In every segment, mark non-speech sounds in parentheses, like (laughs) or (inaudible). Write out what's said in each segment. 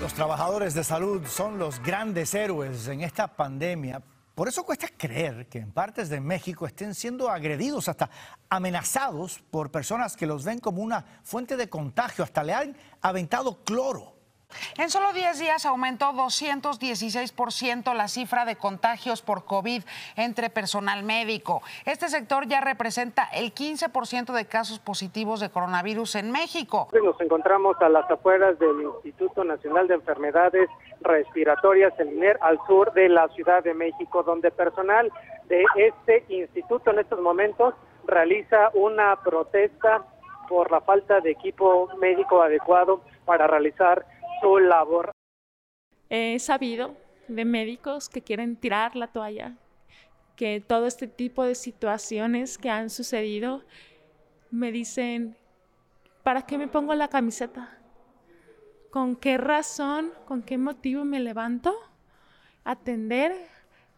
Los trabajadores de salud son los grandes héroes en esta pandemia. Por eso cuesta creer que en partes de México estén siendo agredidos, hasta amenazados por personas que los ven como una fuente de contagio. Hasta le han aventado cloro. En solo 10 días aumentó 216% la cifra de contagios por COVID entre personal médico. Este sector ya representa el 15% de casos positivos de coronavirus en México. Nos encontramos a las afueras del Instituto Nacional de Enfermedades Respiratorias, el INER, al sur de la Ciudad de México, donde personal de este instituto en estos momentos realiza una protesta por la falta de equipo médico adecuado para realizar su labor. He sabido de médicos que quieren tirar la toalla, que todo este tipo de situaciones que han sucedido me dicen, ¿para qué me pongo la camiseta? ¿Con qué razón, con qué motivo me levanto a atender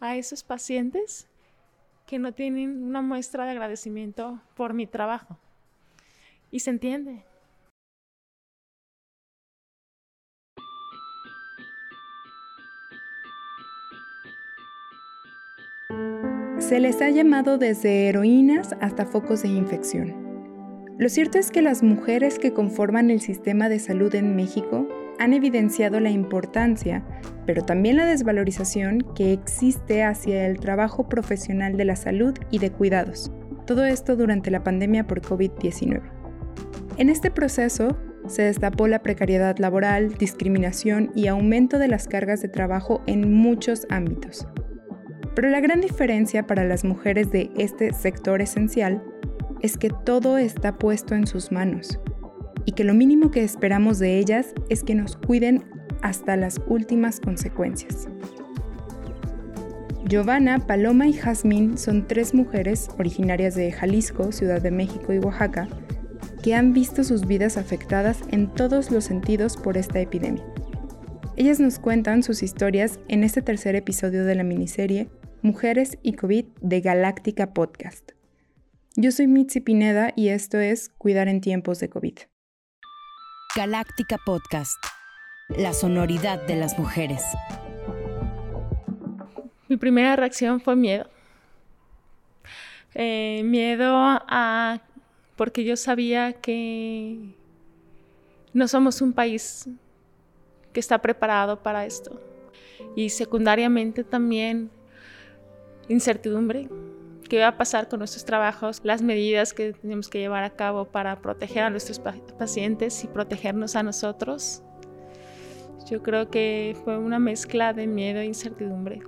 a esos pacientes que no tienen una muestra de agradecimiento por mi trabajo? Y se entiende, Se les ha llamado desde heroínas hasta focos de infección. Lo cierto es que las mujeres que conforman el sistema de salud en México han evidenciado la importancia, pero también la desvalorización que existe hacia el trabajo profesional de la salud y de cuidados. Todo esto durante la pandemia por COVID-19. En este proceso, se destapó la precariedad laboral, discriminación y aumento de las cargas de trabajo en muchos ámbitos. Pero la gran diferencia para las mujeres de este sector esencial es que todo está puesto en sus manos y que lo mínimo que esperamos de ellas es que nos cuiden hasta las últimas consecuencias. Giovanna, Paloma y Jazmín son tres mujeres originarias de Jalisco, Ciudad de México y Oaxaca que han visto sus vidas afectadas en todos los sentidos por esta epidemia. Ellas nos cuentan sus historias en este tercer episodio de la miniserie Mujeres y COVID de Galáctica Podcast. Yo soy Mitzi Pineda y esto es Cuidar en tiempos de COVID. Galáctica Podcast. La sonoridad de las mujeres. Mi primera reacción fue miedo. Eh, miedo a... porque yo sabía que no somos un país que está preparado para esto. Y secundariamente también incertidumbre. ¿Qué va a pasar con nuestros trabajos? Las medidas que tenemos que llevar a cabo para proteger a nuestros pacientes y protegernos a nosotros. Yo creo que fue una mezcla de miedo e incertidumbre.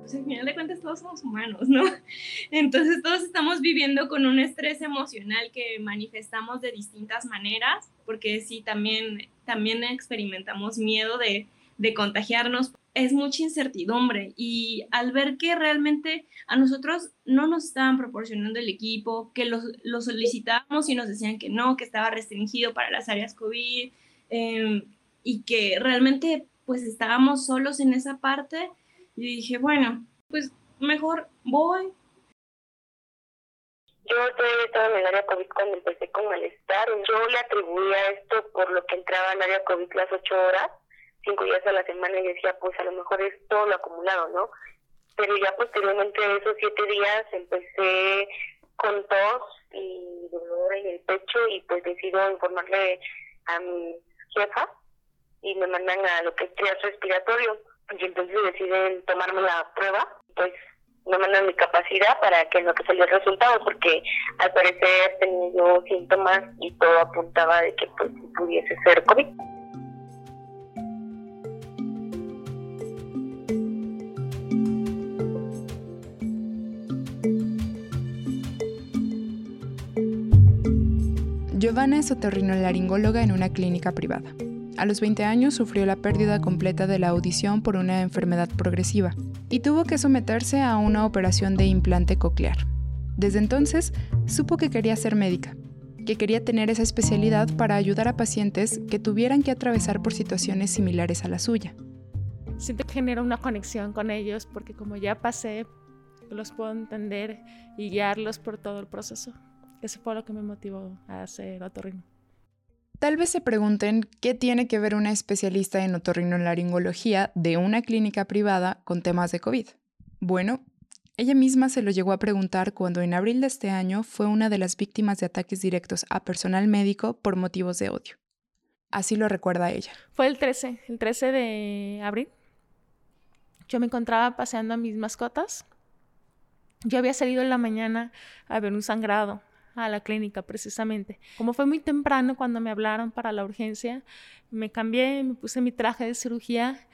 Pues al final de cuentas todos somos humanos, ¿no? (laughs) Entonces todos estamos viviendo con un estrés emocional que manifestamos de distintas maneras, porque sí, también, también experimentamos miedo de, de contagiarnos es mucha incertidumbre y al ver que realmente a nosotros no nos estaban proporcionando el equipo, que lo, lo solicitábamos y nos decían que no, que estaba restringido para las áreas COVID em, y que realmente pues estábamos solos en esa parte, y dije, bueno, pues mejor voy. Yo todavía estaba en el área COVID cuando empecé con malestar. Yo le atribuía esto por lo que entraba en área COVID las ocho horas cinco días a la semana y decía, pues a lo mejor es todo lo acumulado, ¿no? Pero ya posteriormente de esos siete días empecé con tos y dolor en el pecho y pues decido informarle a mi jefa y me mandan a lo que es triage respiratorio y entonces deciden tomarme la prueba pues me mandan mi capacidad para que en lo que salió el resultado porque al parecer tenía yo síntomas y todo apuntaba de que pues pudiese ser COVID. Giovanna es otorrinolaringóloga en una clínica privada. A los 20 años sufrió la pérdida completa de la audición por una enfermedad progresiva y tuvo que someterse a una operación de implante coclear. Desde entonces supo que quería ser médica, que quería tener esa especialidad para ayudar a pacientes que tuvieran que atravesar por situaciones similares a la suya. Siento que genera una conexión con ellos porque como ya pasé, los puedo entender y guiarlos por todo el proceso. Eso fue lo que me motivó a hacer otorrino. Tal vez se pregunten qué tiene que ver una especialista en otorrinolaringología de una clínica privada con temas de COVID. Bueno, ella misma se lo llegó a preguntar cuando en abril de este año fue una de las víctimas de ataques directos a personal médico por motivos de odio. Así lo recuerda ella. Fue el 13, el 13 de abril. Yo me encontraba paseando a mis mascotas. Yo había salido en la mañana a ver un sangrado a la clínica precisamente. Como fue muy temprano cuando me hablaron para la urgencia, me cambié, me puse mi traje de cirugía.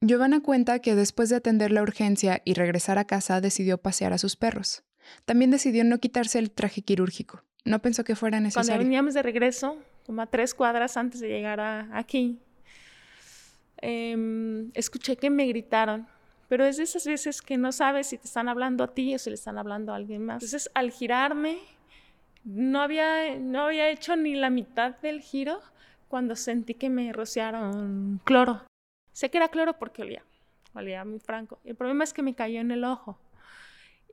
Giovanna cuenta que después de atender la urgencia y regresar a casa decidió pasear a sus perros. También decidió no quitarse el traje quirúrgico. No pensó que fuera necesario. Cuando veníamos de regreso, como a tres cuadras antes de llegar a, aquí, em, escuché que me gritaron pero es de esas veces que no sabes si te están hablando a ti o si le están hablando a alguien más. Entonces, al girarme, no había, no había hecho ni la mitad del giro cuando sentí que me rociaron cloro. Sé que era cloro porque olía, olía muy franco. El problema es que me cayó en el ojo.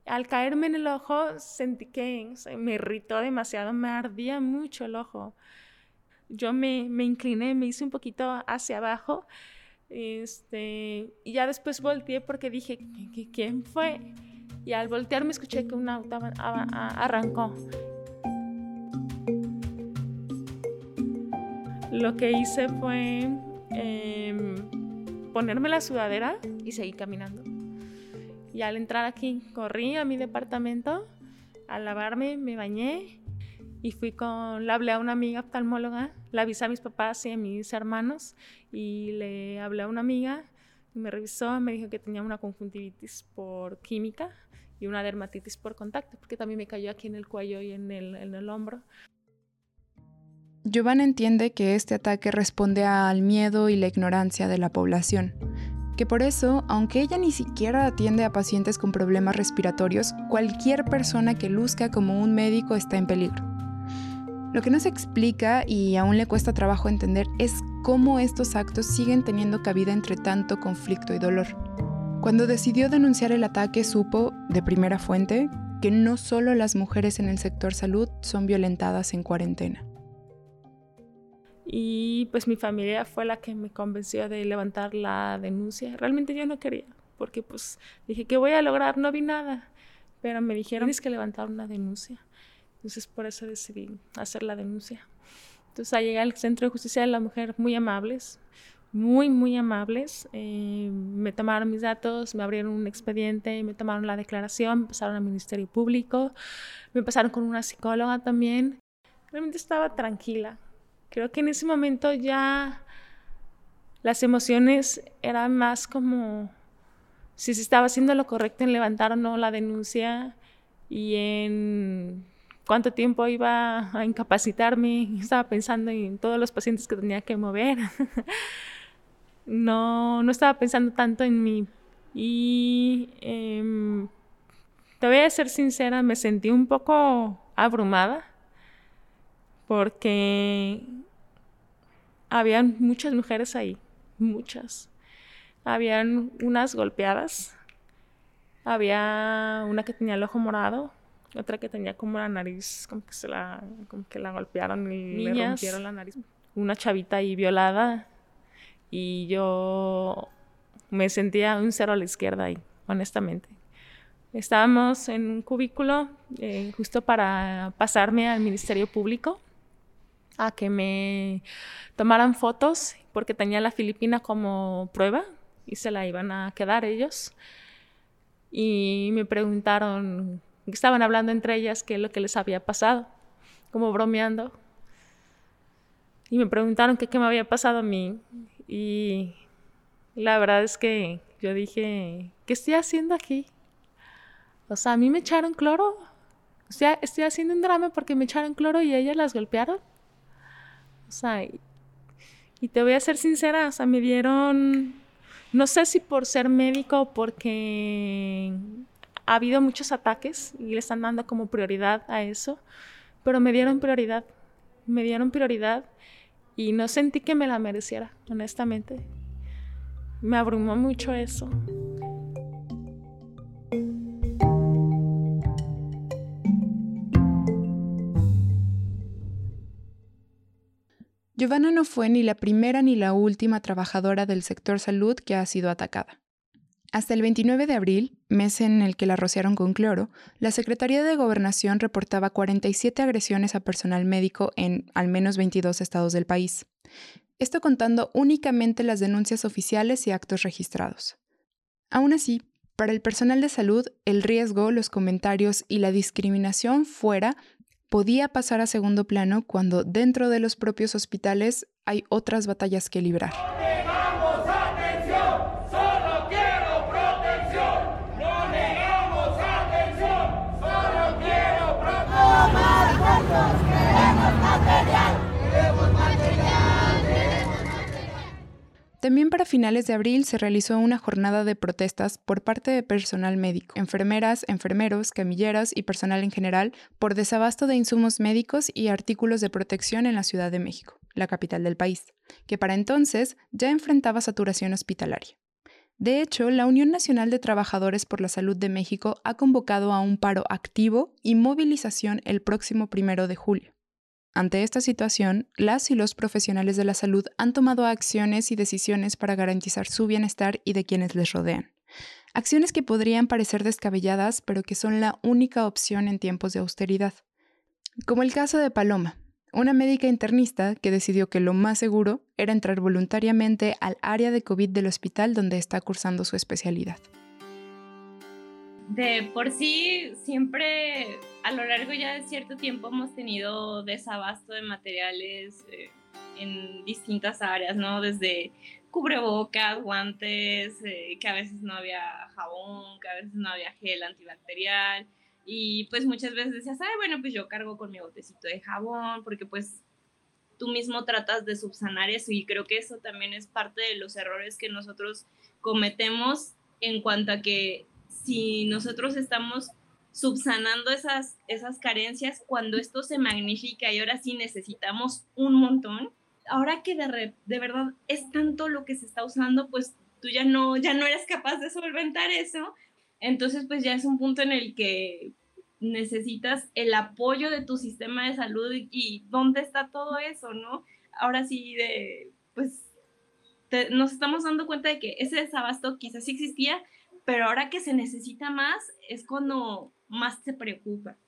Al caerme en el ojo sentí que me irritó demasiado, me ardía mucho el ojo. Yo me, me incliné, me hice un poquito hacia abajo este, y ya después volteé porque dije, ¿quién fue? Y al voltear me escuché que un auto arrancó. Lo que hice fue em, ponerme la sudadera y seguir caminando. Y al entrar aquí, corrí a mi departamento, a lavarme, me bañé y fui con, le hablé a una amiga oftalmóloga, le avisé a mis papás y a mis hermanos y le hablé a una amiga y me revisó, me dijo que tenía una conjuntivitis por química y una dermatitis por contacto, porque también me cayó aquí en el cuello y en el, en el hombro. Giovanna entiende que este ataque responde al miedo y la ignorancia de la población, que por eso, aunque ella ni siquiera atiende a pacientes con problemas respiratorios, cualquier persona que luzca como un médico está en peligro. Lo que no se explica y aún le cuesta trabajo entender es cómo estos actos siguen teniendo cabida entre tanto conflicto y dolor. Cuando decidió denunciar el ataque supo, de primera fuente, que no solo las mujeres en el sector salud son violentadas en cuarentena. Y pues mi familia fue la que me convenció de levantar la denuncia. Realmente yo no quería, porque pues dije, ¿qué voy a lograr? No vi nada. Pero me dijeron, tienes que levantar una denuncia. Entonces por eso decidí hacer la denuncia. Entonces al llegar al Centro de Justicia de la Mujer, muy amables, muy, muy amables. Eh, me tomaron mis datos, me abrieron un expediente, me tomaron la declaración, me pasaron al Ministerio Público, me pasaron con una psicóloga también. Realmente estaba tranquila. Creo que en ese momento ya las emociones eran más como si se estaba haciendo lo correcto en levantar o no la denuncia y en cuánto tiempo iba a incapacitarme, (laughs) estaba pensando en todos los pacientes que tenía que mover. (laughs) no, no estaba pensando tanto en mí. Y em, te voy a ser sincera, me sentí un poco abrumada porque habían muchas mujeres ahí, muchas. Habían unas golpeadas, había una que tenía el ojo morado, otra que tenía como la nariz, como que se la, como que la golpearon y le rompieron la nariz. Una chavita ahí violada y yo me sentía un cero a la izquierda ahí, honestamente. Estábamos en un cubículo eh, justo para pasarme al Ministerio Público a que me tomaran fotos porque tenía la Filipina como prueba y se la iban a quedar ellos. Y me preguntaron estaban hablando entre ellas qué es lo que les había pasado, como bromeando. Y me preguntaron qué, qué me había pasado a mí. Y la verdad es que yo dije, ¿qué estoy haciendo aquí? O sea, a mí me echaron cloro. O sea, estoy haciendo un drama porque me echaron cloro y ellas las golpearon. O sea, y, te voy a ser sincera, o sea, me dieron, no sé si por ser médico o porque ha habido muchos ataques y le están dando como prioridad a eso, pero me dieron prioridad, me dieron prioridad y no sentí que me la mereciera, honestamente. Me abrumó mucho eso. Giovanna no fue ni la primera ni la última trabajadora del sector salud que ha sido atacada. Hasta el 29 de abril, mes en el que la rociaron con cloro, la Secretaría de Gobernación reportaba 47 agresiones a personal médico en al menos 22 estados del país. Esto contando únicamente las denuncias oficiales y actos registrados. Aún así, para el personal de salud, el riesgo, los comentarios y la discriminación fuera podía pasar a segundo plano cuando dentro de los propios hospitales hay otras batallas que librar. También para finales de abril se realizó una jornada de protestas por parte de personal médico, enfermeras, enfermeros, camilleras y personal en general por desabasto de insumos médicos y artículos de protección en la Ciudad de México, la capital del país, que para entonces ya enfrentaba saturación hospitalaria. De hecho, la Unión Nacional de Trabajadores por la Salud de México ha convocado a un paro activo y movilización el próximo primero de julio. Ante esta situación, las y los profesionales de la salud han tomado acciones y decisiones para garantizar su bienestar y de quienes les rodean. Acciones que podrían parecer descabelladas, pero que son la única opción en tiempos de austeridad. Como el caso de Paloma, una médica internista que decidió que lo más seguro era entrar voluntariamente al área de COVID del hospital donde está cursando su especialidad de por sí siempre a lo largo ya de cierto tiempo hemos tenido desabasto de materiales eh, en distintas áreas, ¿no? Desde cubrebocas, guantes, eh, que a veces no había jabón, que a veces no había gel antibacterial. Y pues muchas veces decías, ay, bueno, pues yo cargo con mi botecito de jabón, porque pues tú mismo tratas de subsanar eso y creo que eso también es parte de los errores que nosotros cometemos en cuanto a que si nosotros estamos subsanando esas, esas carencias cuando esto se magnifica y ahora sí necesitamos un montón, ahora que de, de, verdad es tanto lo que se está usando, pues tú ya no, ya no eres capaz de solventar eso. Entonces, pues ya es un punto en el que necesitas el apoyo de tu sistema de salud y, dónde está todo eso, ¿no? Ahora sí, de, pues nos estamos dando cuenta de que ese desabasto quizás sí existía, pero ahora que se necesita más es cuando más se preocupa.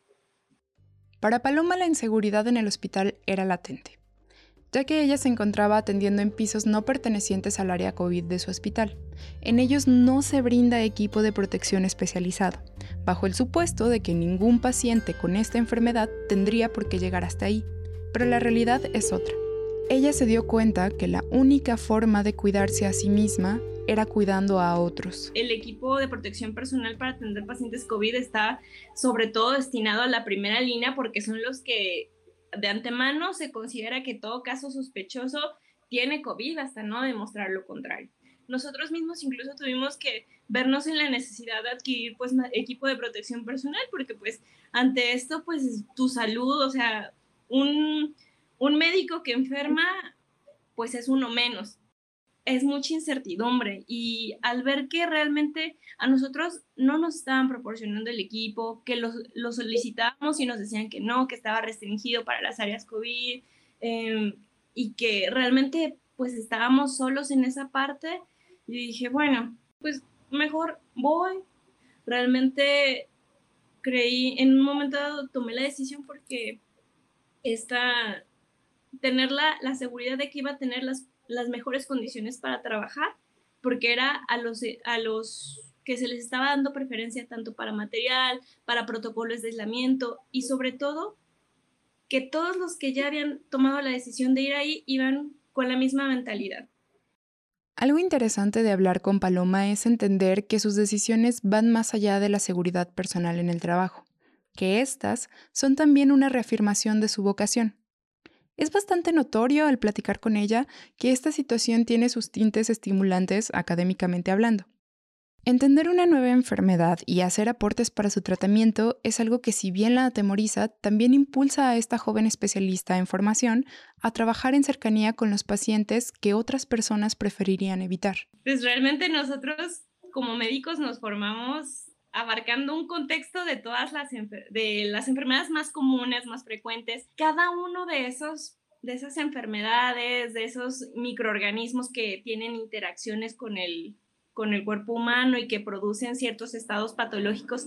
Para Paloma la inseguridad en el hospital era latente, ya que ella se encontraba atendiendo en pisos no pertenecientes al área COVID de su hospital. En ellos no se brinda equipo de protección especializado, bajo el supuesto de que ningún paciente con esta enfermedad tendría por qué llegar hasta ahí, pero la realidad es otra. Ella se dio cuenta que la única forma de cuidarse a sí misma era cuidando a otros. El equipo de protección personal para atender pacientes COVID está sobre todo destinado a la primera línea porque son los que de antemano se considera que todo caso sospechoso tiene COVID hasta no demostrar lo contrario. Nosotros mismos incluso tuvimos que vernos en la necesidad de adquirir pues equipo de protección personal porque pues ante esto pues tu salud, o sea, un, un médico que enferma pues es uno menos es mucha incertidumbre y al ver que realmente a nosotros no nos estaban proporcionando el equipo, que lo, lo solicitábamos y nos decían que no, que estaba restringido para las áreas COVID em, y que realmente pues estábamos solos en esa parte, dije, bueno, pues mejor voy. Realmente creí, en un momento dado tomé la decisión porque esta, tener la, la seguridad de que iba a tener las las mejores condiciones para trabajar, porque era a los, a los que se les estaba dando preferencia tanto para material, para protocolos de aislamiento y sobre todo que todos los que ya habían tomado la decisión de ir ahí iban con la misma mentalidad. Algo interesante de hablar con Paloma es entender que sus decisiones van más allá de la seguridad personal en el trabajo, que éstas son también una reafirmación de su vocación, es bastante notorio al platicar con ella que esta situación tiene sus tintes estimulantes académicamente hablando. Entender una nueva enfermedad y hacer aportes para su tratamiento es algo que si bien la atemoriza, también impulsa a esta joven especialista en formación a trabajar en cercanía con los pacientes que otras personas preferirían evitar. Pues realmente nosotros como médicos nos formamos abarcando un contexto de todas las, de las enfermedades más comunes, más frecuentes. Cada uno de esos de esas enfermedades, de esos microorganismos que tienen interacciones con el, con el cuerpo humano y que producen ciertos estados patológicos,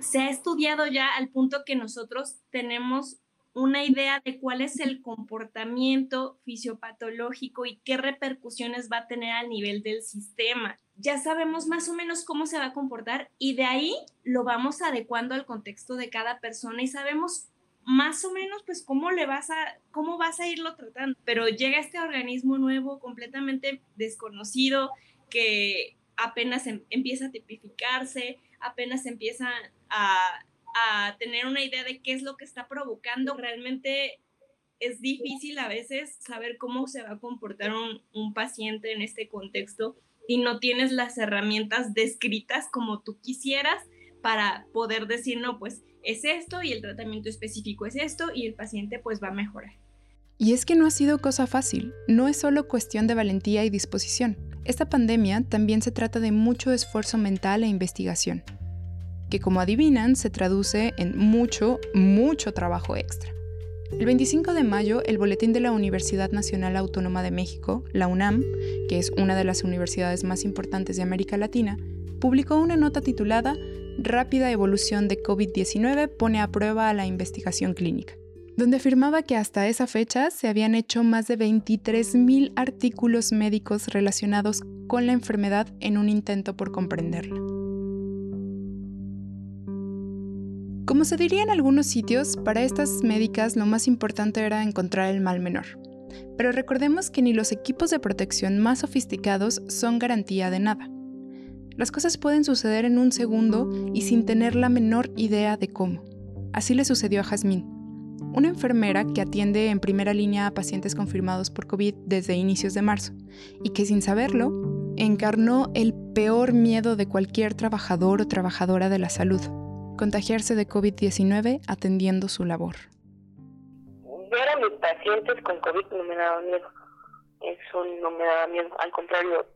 se ha estudiado ya al punto que nosotros tenemos una idea de cuál es el comportamiento fisiopatológico y qué repercusiones va a tener a nivel del sistema. Ya sabemos más o menos cómo se va a comportar y de ahí lo vamos adecuando al contexto de cada persona y sabemos más o menos pues cómo le vas a cómo vas a irlo tratando, pero llega este organismo nuevo completamente desconocido que apenas em, empieza a tipificarse, apenas empieza a a tener una idea de qué es lo que está provocando. Realmente es difícil a veces saber cómo se va a comportar un, un, paciente en este contexto y no tienes las herramientas descritas como tú quisieras para poder decir, no, pues es esto y el tratamiento específico es esto y el paciente pues va a mejorar. Y es que no ha sido cosa fácil, no es solo cuestión de valentía y disposición. Esta pandemia también se trata de mucho esfuerzo mental e investigación que como adivinan se traduce en mucho, mucho trabajo extra. El 25 de mayo, el Boletín de la Universidad Nacional Autónoma de México, la UNAM, que es una de las universidades más importantes de América Latina, publicó una nota titulada Rápida evolución de COVID-19 pone a prueba a la investigación clínica, donde afirmaba que hasta esa fecha se habían hecho más de 23.000 artículos médicos relacionados con la enfermedad en un intento por comprenderla. Como se diría en algunos sitios, para estas médicas lo más importante era encontrar el mal menor. Pero recordemos que ni los equipos de protección más sofisticados son garantía de nada. Las cosas pueden suceder en un segundo y sin tener la menor idea de cómo. Así le sucedió a Jazmín, una enfermera que atiende en primera línea a pacientes confirmados por COVID desde inicios de marzo y que sin saberlo encarnó el peor miedo de cualquier trabajador o trabajadora de la salud, contagiarse de COVID-19 atendiendo su labor. Ver a mis pacientes con COVID no me daba miedo. Eso no me daba miedo. Al contrario,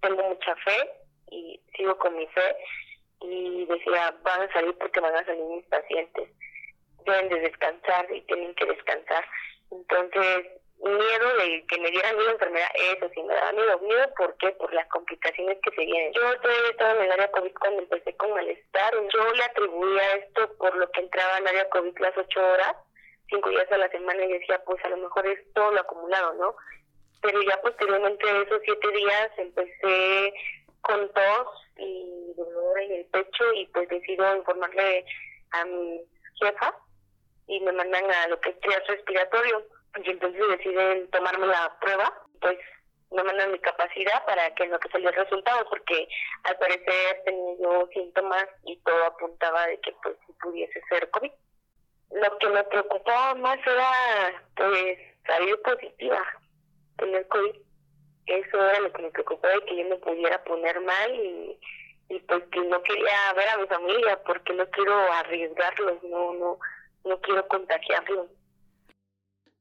tengo mucha fe y sigo con mi fe y decía, van a salir porque van a salir mis pacientes. Deben de descansar y tienen que descansar. Entonces, miedo de que me dieran una enfermedad, eso sí me daba miedo. Miedo, ¿por qué? Por las complicaciones que se vienen. Yo todavía estaba en el área COVID cuando empecé con malestar. Yo le atribuía esto por lo que entraba en área COVID las ocho horas, cinco días a la semana, y decía, pues a lo mejor es todo lo acumulado, ¿no? Pero ya posteriormente de esos siete días empecé con tos y dolor en el pecho y pues decido informarle a mi jefa y me mandan a lo que es triage respiratorio y entonces deciden tomarme la prueba, pues me mandan mi capacidad para que lo que salió el resultado, porque al parecer tenía yo síntomas y todo apuntaba de que pues pudiese ser COVID. Lo que me preocupaba más era pues salir positiva, tener COVID. Eso era lo que me preocupaba de que yo me pudiera poner mal y, y pues que no quería ver a mi familia porque no quiero arriesgarlos, no, no, no quiero contagiarlos.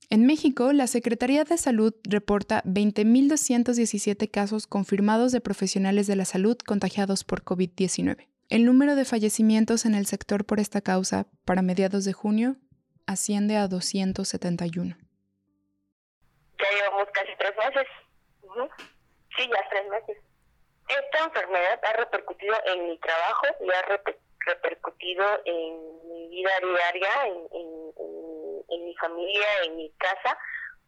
En México, la Secretaría de Salud reporta 20.217 casos confirmados de profesionales de la salud contagiados por COVID-19. El número de fallecimientos en el sector por esta causa para mediados de junio asciende a 271. Ya llevamos casi tres meses. Sí, ya tres meses. Esta enfermedad ha repercutido en mi trabajo y ha repercutido en mi vida diaria, en en mi familia, en mi casa,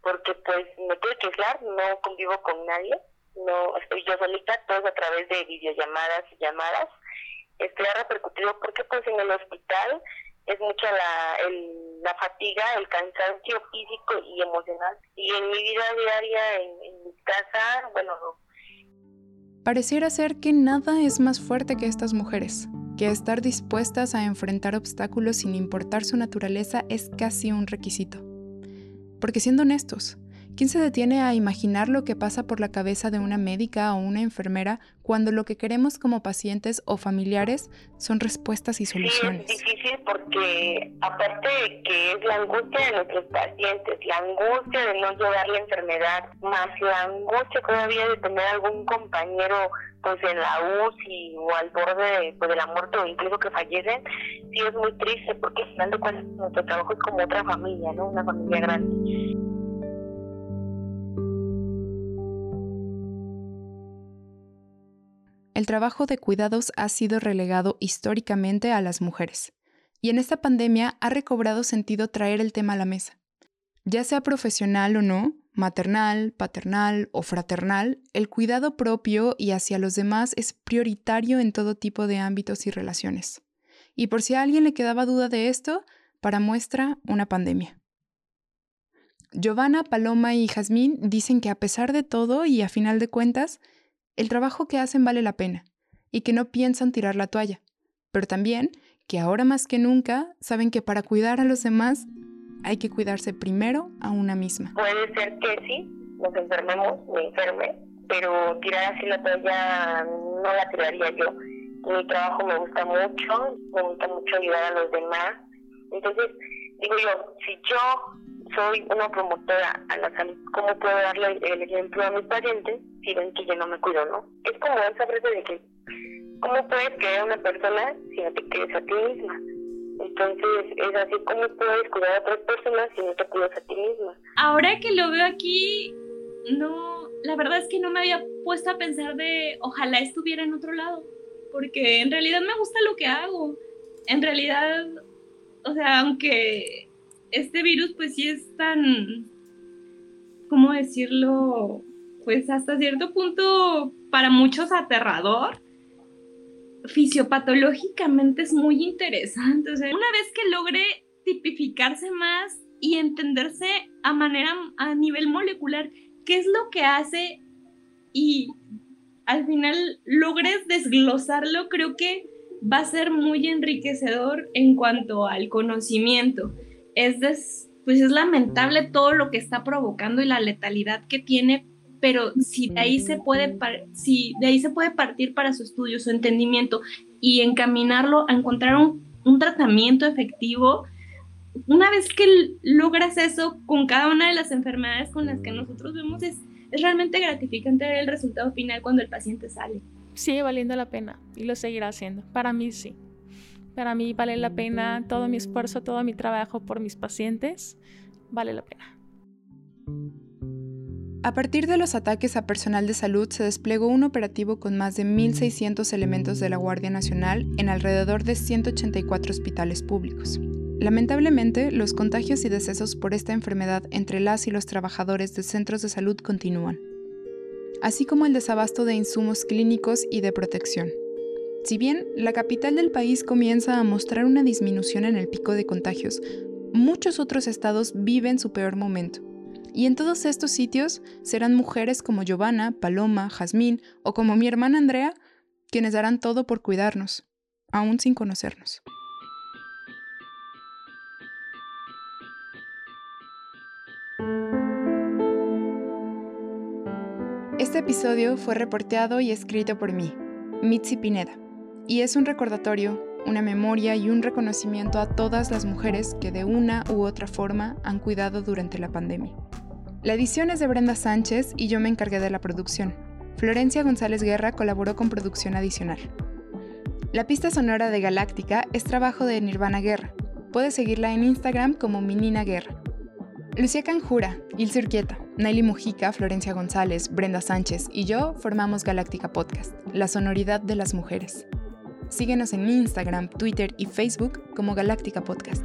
porque pues me tuve que aislar, no convivo con nadie, no estoy yo solita, todo a través de videollamadas y llamadas. Esto ha repercutido porque pues en el hospital es mucha la, la fatiga, el cansancio físico y emocional. Y en mi vida diaria, en, en mi casa, bueno, Pareciera ser que nada es más fuerte que estas mujeres que estar dispuestas a enfrentar obstáculos sin importar su naturaleza es casi un requisito. Porque siendo honestos, ¿quién se detiene a imaginar lo que pasa por la cabeza de una médica o una enfermera cuando lo que queremos como pacientes o familiares son respuestas y soluciones? Sí, es difícil porque aparte de que es la angustia de nuestros pacientes, la angustia de no llevar la enfermedad, más la angustia todavía de tener algún compañero pues en la UCI o al borde pues, de, la muerte o incluso que fallecen, sí es muy triste porque al final de cuentas nuestro trabajo es como otra familia, ¿no? Una familia grande. El trabajo de cuidados ha sido relegado históricamente a las mujeres. Y en esta pandemia ha recobrado sentido traer el tema a la mesa. Ya sea profesional o no, maternal, paternal o fraternal, el cuidado propio y hacia los demás es prioritario en todo tipo de ámbitos y relaciones. Y por si a alguien le quedaba duda de esto, para muestra una pandemia. Giovanna, Paloma y Jazmín dicen que a pesar de todo y a final de cuentas, el trabajo que hacen vale la pena y que no piensan tirar la toalla, pero también que ahora más que nunca saben que para cuidar a los demás hay que cuidarse primero a una misma. Puede ser que sí, nos enfermemos, me enferme, pero tirar así la toalla no la tiraría yo. Mi trabajo me gusta mucho, me gusta mucho ayudar a los demás. Entonces, digo yo, si yo soy una promotora a la salud, ¿cómo puedo darle el ejemplo a mis pacientes si ven que yo no me cuido, no? Es como esa frase de que, ¿cómo puedes querer a una persona si no te quieres a ti misma? Entonces, es así como puedes cuidar a otras personas si no te cuidas a ti misma. Ahora que lo veo aquí, no, la verdad es que no me había puesto a pensar de ojalá estuviera en otro lado, porque en realidad me gusta lo que hago. En realidad, o sea, aunque este virus pues sí es tan, ¿cómo decirlo? Pues hasta cierto punto para muchos aterrador. Fisiopatológicamente es muy interesante. una vez que logre tipificarse más y entenderse a manera, a nivel molecular, qué es lo que hace y al final logres desglosarlo, creo que va a ser muy enriquecedor en cuanto al conocimiento es, pues es lamentable todo lo que está provocando y la letalidad que tiene, pero si de ahí se puede, si de ahí se puede partir para su estudio, su entendimiento y encaminarlo a encontrar un, un tratamiento efectivo, una vez que logras eso con cada una de las enfermedades con las que nosotros vemos, es, es realmente gratificante ver el resultado final cuando el paciente sale. Sigue valiendo la pena y lo seguirá haciendo. Para mí sí. Para mí vale la pena todo mi esfuerzo, todo mi trabajo por mis pacientes. Vale la pena. A partir de los ataques a personal de salud se desplegó un operativo con más de 1.600 elementos de la Guardia Nacional en alrededor de 184 hospitales públicos. Lamentablemente, los contagios y decesos por esta enfermedad entre las y los trabajadores de centros de salud continúan, así como el desabasto de insumos clínicos y de protección. Si bien la capital del país comienza a mostrar una disminución en el pico de contagios, muchos otros estados viven su peor momento. Y en todos estos sitios serán mujeres como Giovanna, Paloma, Jazmín o como mi hermana Andrea quienes darán todo por cuidarnos, aún sin conocernos. Este episodio fue reporteado y escrito por mí, Mitzi Pineda y es un recordatorio, una memoria y un reconocimiento a todas las mujeres que de una u otra forma han cuidado durante la pandemia. La edición es de Brenda Sánchez y yo me encargué de la producción. Florencia González Guerra colaboró con producción adicional. La pista sonora de Galáctica es trabajo de Nirvana Guerra. Puedes seguirla en Instagram como Minina Guerra. Lucía Canjura, Ilse Urquieta, Naili Mujica, Florencia González, Brenda Sánchez y yo formamos Galáctica Podcast, la sonoridad de las mujeres. Síguenos en Instagram, Twitter y Facebook como Galáctica Podcast.